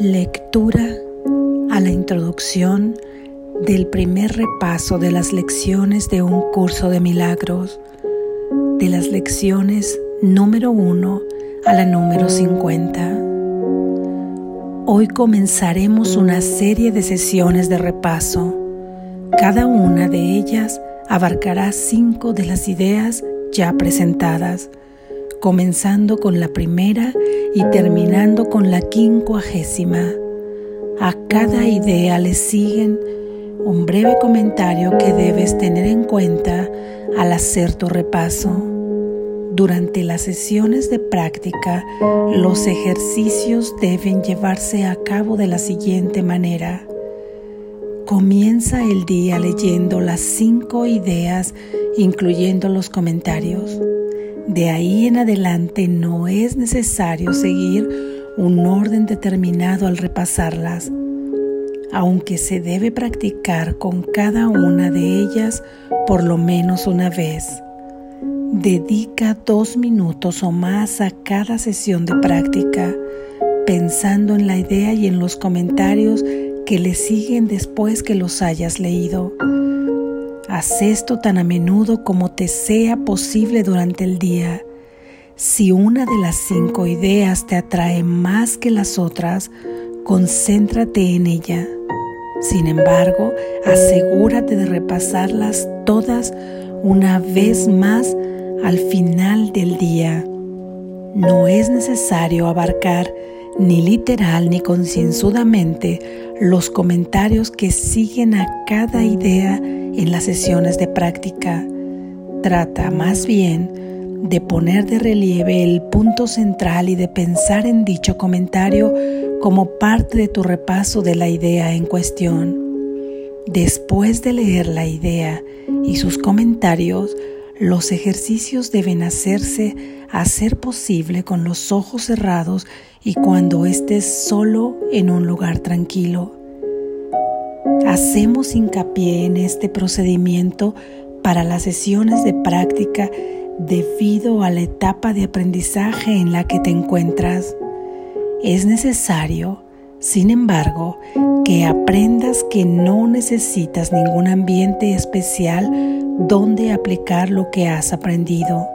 Lectura a la introducción del primer repaso de las lecciones de un curso de milagros, de las lecciones número 1 a la número 50. Hoy comenzaremos una serie de sesiones de repaso. Cada una de ellas abarcará cinco de las ideas ya presentadas, comenzando con la primera y terminando con la quincuagésima. A cada idea le siguen un breve comentario que debes tener en cuenta al hacer tu repaso. Durante las sesiones de práctica, los ejercicios deben llevarse a cabo de la siguiente manera. Comienza el día leyendo las cinco ideas, incluyendo los comentarios. De ahí en adelante no es necesario seguir un orden determinado al repasarlas, aunque se debe practicar con cada una de ellas por lo menos una vez. Dedica dos minutos o más a cada sesión de práctica, pensando en la idea y en los comentarios que le siguen después que los hayas leído. Haz esto tan a menudo como te sea posible durante el día. Si una de las cinco ideas te atrae más que las otras, concéntrate en ella. Sin embargo, asegúrate de repasarlas todas una vez más al final del día. No es necesario abarcar ni literal ni concienzudamente los comentarios que siguen a cada idea en las sesiones de práctica. Trata más bien de poner de relieve el punto central y de pensar en dicho comentario como parte de tu repaso de la idea en cuestión. Después de leer la idea y sus comentarios, los ejercicios deben hacerse a ser posible con los ojos cerrados y cuando estés solo en un lugar tranquilo. Hacemos hincapié en este procedimiento para las sesiones de práctica debido a la etapa de aprendizaje en la que te encuentras. Es necesario, sin embargo, que aprendas que no necesitas ningún ambiente especial donde aplicar lo que has aprendido.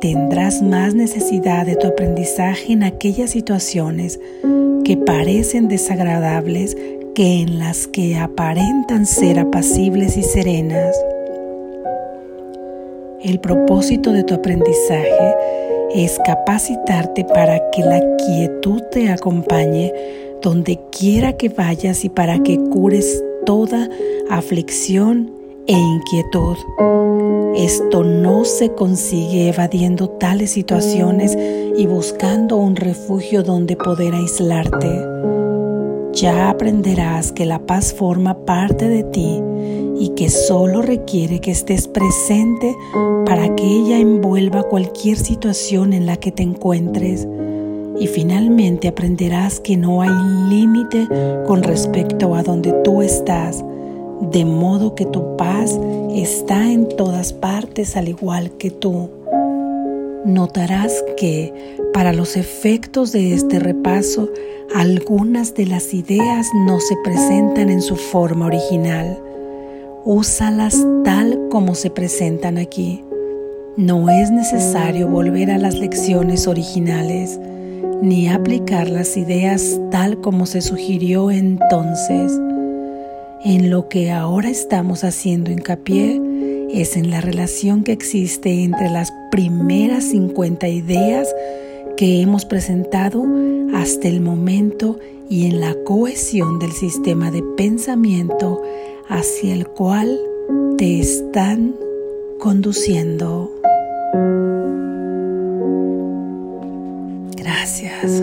Tendrás más necesidad de tu aprendizaje en aquellas situaciones que parecen desagradables que en las que aparentan ser apacibles y serenas. El propósito de tu aprendizaje es capacitarte para que la quietud te acompañe donde quiera que vayas y para que cures toda aflicción e inquietud. Esto no se consigue evadiendo tales situaciones y buscando un refugio donde poder aislarte. Ya aprenderás que la paz forma parte de ti y que solo requiere que estés presente para que ella envuelva cualquier situación en la que te encuentres. Y finalmente aprenderás que no hay límite con respecto a donde tú estás, de modo que tu paz está en todas partes al igual que tú. Notarás que, para los efectos de este repaso, algunas de las ideas no se presentan en su forma original. Úsalas tal como se presentan aquí. No es necesario volver a las lecciones originales ni aplicar las ideas tal como se sugirió entonces. En lo que ahora estamos haciendo hincapié es en la relación que existe entre las primeras 50 ideas que hemos presentado hasta el momento y en la cohesión del sistema de pensamiento hacia el cual te están conduciendo. Gracias.